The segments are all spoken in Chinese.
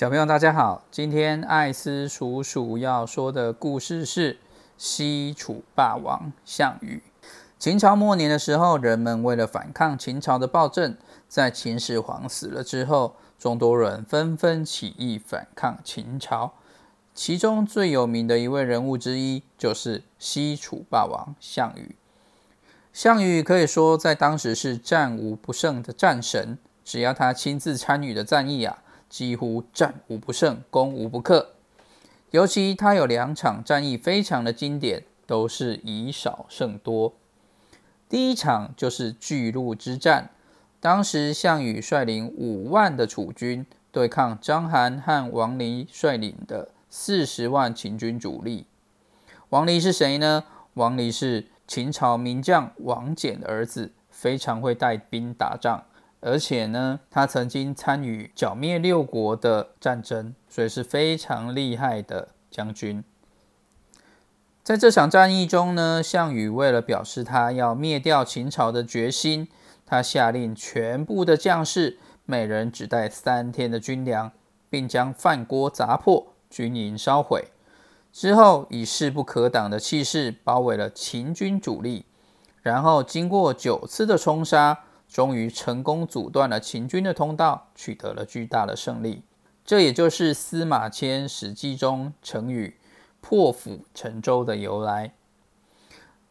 小朋友，大家好！今天艾斯叔叔要说的故事是西楚霸王项羽。秦朝末年的时候，人们为了反抗秦朝的暴政，在秦始皇死了之后，众多人纷纷起义反抗秦朝。其中最有名的一位人物之一，就是西楚霸王项羽。项羽可以说在当时是战无不胜的战神，只要他亲自参与的战役啊。几乎战无不胜，攻无不克。尤其他有两场战役非常的经典，都是以少胜多。第一场就是巨鹿之战，当时项羽率领五万的楚军对抗章邯和王离率领的四十万秦军主力。王离是谁呢？王离是秦朝名将王翦的儿子，非常会带兵打仗。而且呢，他曾经参与剿灭六国的战争，所以是非常厉害的将军。在这场战役中呢，项羽为了表示他要灭掉秦朝的决心，他下令全部的将士每人只带三天的军粮，并将饭锅砸破，军营烧毁。之后以势不可挡的气势包围了秦军主力，然后经过九次的冲杀。终于成功阻断了秦军的通道，取得了巨大的胜利。这也就是司马迁《史记》中成语“破釜沉舟”的由来。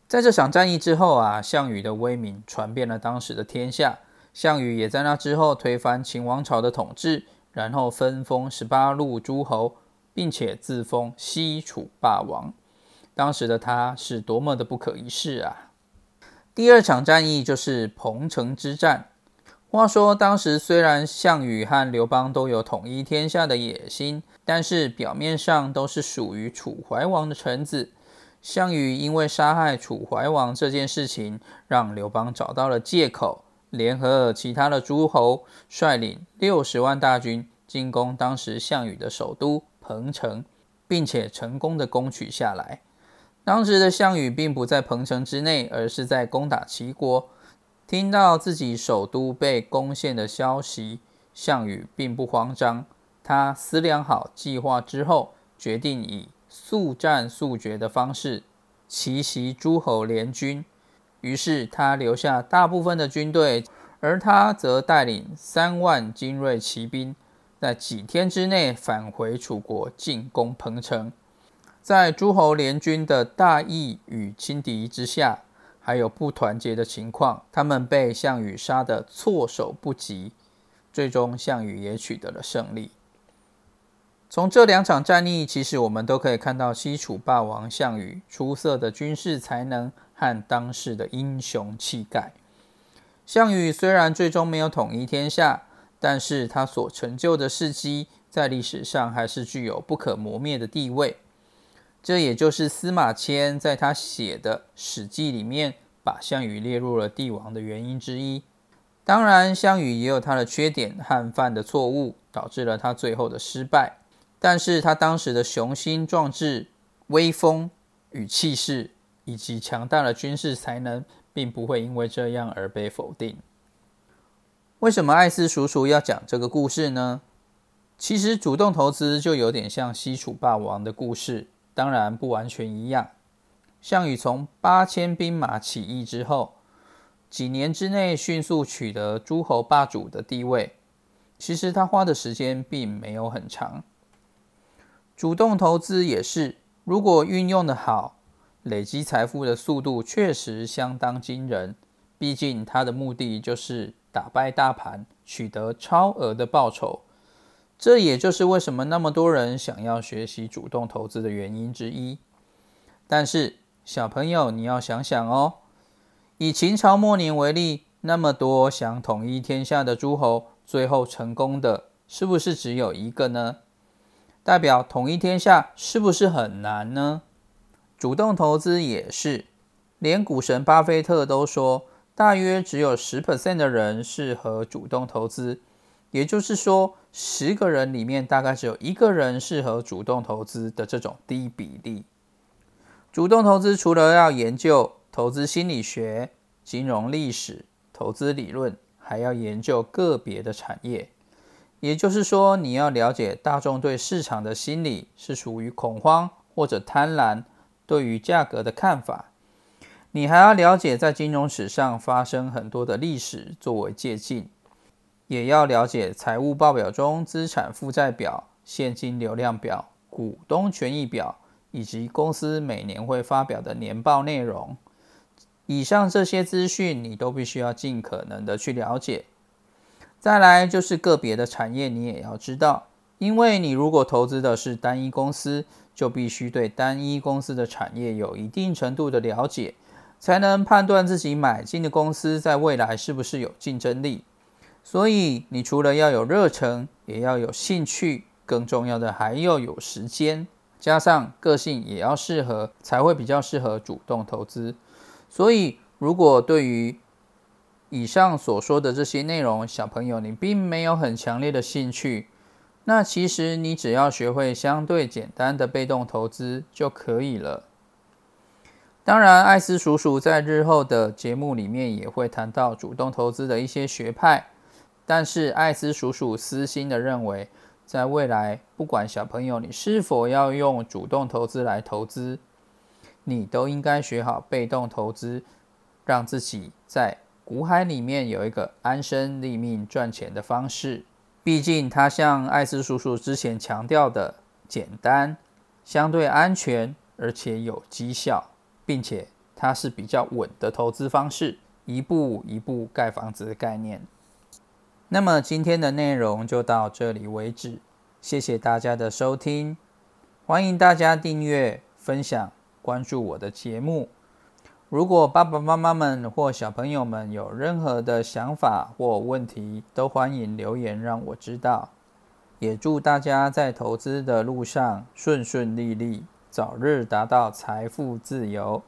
在这场战役之后啊，项羽的威名传遍了当时的天下。项羽也在那之后推翻秦王朝的统治，然后分封十八路诸侯，并且自封西楚霸王。当时的他是多么的不可一世啊！第二场战役就是彭城之战。话说，当时虽然项羽和刘邦都有统一天下的野心，但是表面上都是属于楚怀王的臣子。项羽因为杀害楚怀王这件事情，让刘邦找到了借口，联合其他的诸侯，率领六十万大军进攻当时项羽的首都彭城，并且成功的攻取下来。当时的项羽并不在彭城之内，而是在攻打齐国。听到自己首都被攻陷的消息，项羽并不慌张。他思量好计划之后，决定以速战速决的方式奇袭诸侯联军。于是他留下大部分的军队，而他则带领三万精锐骑兵，在几天之内返回楚国，进攻彭城。在诸侯联军的大义与轻敌之下，还有不团结的情况，他们被项羽杀得措手不及。最终，项羽也取得了胜利。从这两场战役，其实我们都可以看到西楚霸王项羽出色的军事才能和当时的英雄气概。项羽虽然最终没有统一天下，但是他所成就的事迹，在历史上还是具有不可磨灭的地位。这也就是司马迁在他写的《史记》里面把项羽列入了帝王的原因之一。当然，项羽也有他的缺点和犯的错误，导致了他最后的失败。但是他当时的雄心壮志、威风与气势，以及强大的军事才能，并不会因为这样而被否定。为什么艾斯叔叔要讲这个故事呢？其实，主动投资就有点像西楚霸王的故事。当然不完全一样。项羽从八千兵马起义之后，几年之内迅速取得诸侯霸主的地位。其实他花的时间并没有很长。主动投资也是，如果运用的好，累积财富的速度确实相当惊人。毕竟他的目的就是打败大盘，取得超额的报酬。这也就是为什么那么多人想要学习主动投资的原因之一。但是，小朋友，你要想想哦，以秦朝末年为例，那么多想统一天下的诸侯，最后成功的是不是只有一个呢？代表统一天下是不是很难呢？主动投资也是，连股神巴菲特都说，大约只有十 percent 的人适合主动投资。也就是说，十个人里面大概只有一个人适合主动投资的这种低比例。主动投资除了要研究投资心理学、金融历史、投资理论，还要研究个别的产业。也就是说，你要了解大众对市场的心理是属于恐慌或者贪婪，对于价格的看法。你还要了解在金融史上发生很多的历史作为借鉴，也要了解财务报表中资产负债表、现金流量表、股东权益表以及公司每年会发表的年报内容。以上这些资讯，你都必须要尽可能的去了解。再来就是个别的产业，你也要知道，因为你如果投资的是单一公司，就必须对单一公司的产业有一定程度的了解，才能判断自己买进的公司在未来是不是有竞争力。所以，你除了要有热忱，也要有兴趣，更重要的还要有时间，加上个性也要适合，才会比较适合主动投资。所以，如果对于以上所说的这些内容，小朋友你并没有很强烈的兴趣，那其实你只要学会相对简单的被动投资就可以了。当然，艾斯叔叔在日后的节目里面也会谈到主动投资的一些学派，但是艾斯叔叔私心的认为，在未来不管小朋友你是否要用主动投资来投资，你都应该学好被动投资，让自己在。股海里面有一个安身立命赚钱的方式，毕竟它像艾斯叔叔之前强调的，简单、相对安全，而且有绩效，并且它是比较稳的投资方式，一步一步盖房子的概念。那么今天的内容就到这里为止，谢谢大家的收听，欢迎大家订阅、分享、关注我的节目。如果爸爸妈妈们或小朋友们有任何的想法或问题，都欢迎留言让我知道。也祝大家在投资的路上顺顺利利，早日达到财富自由。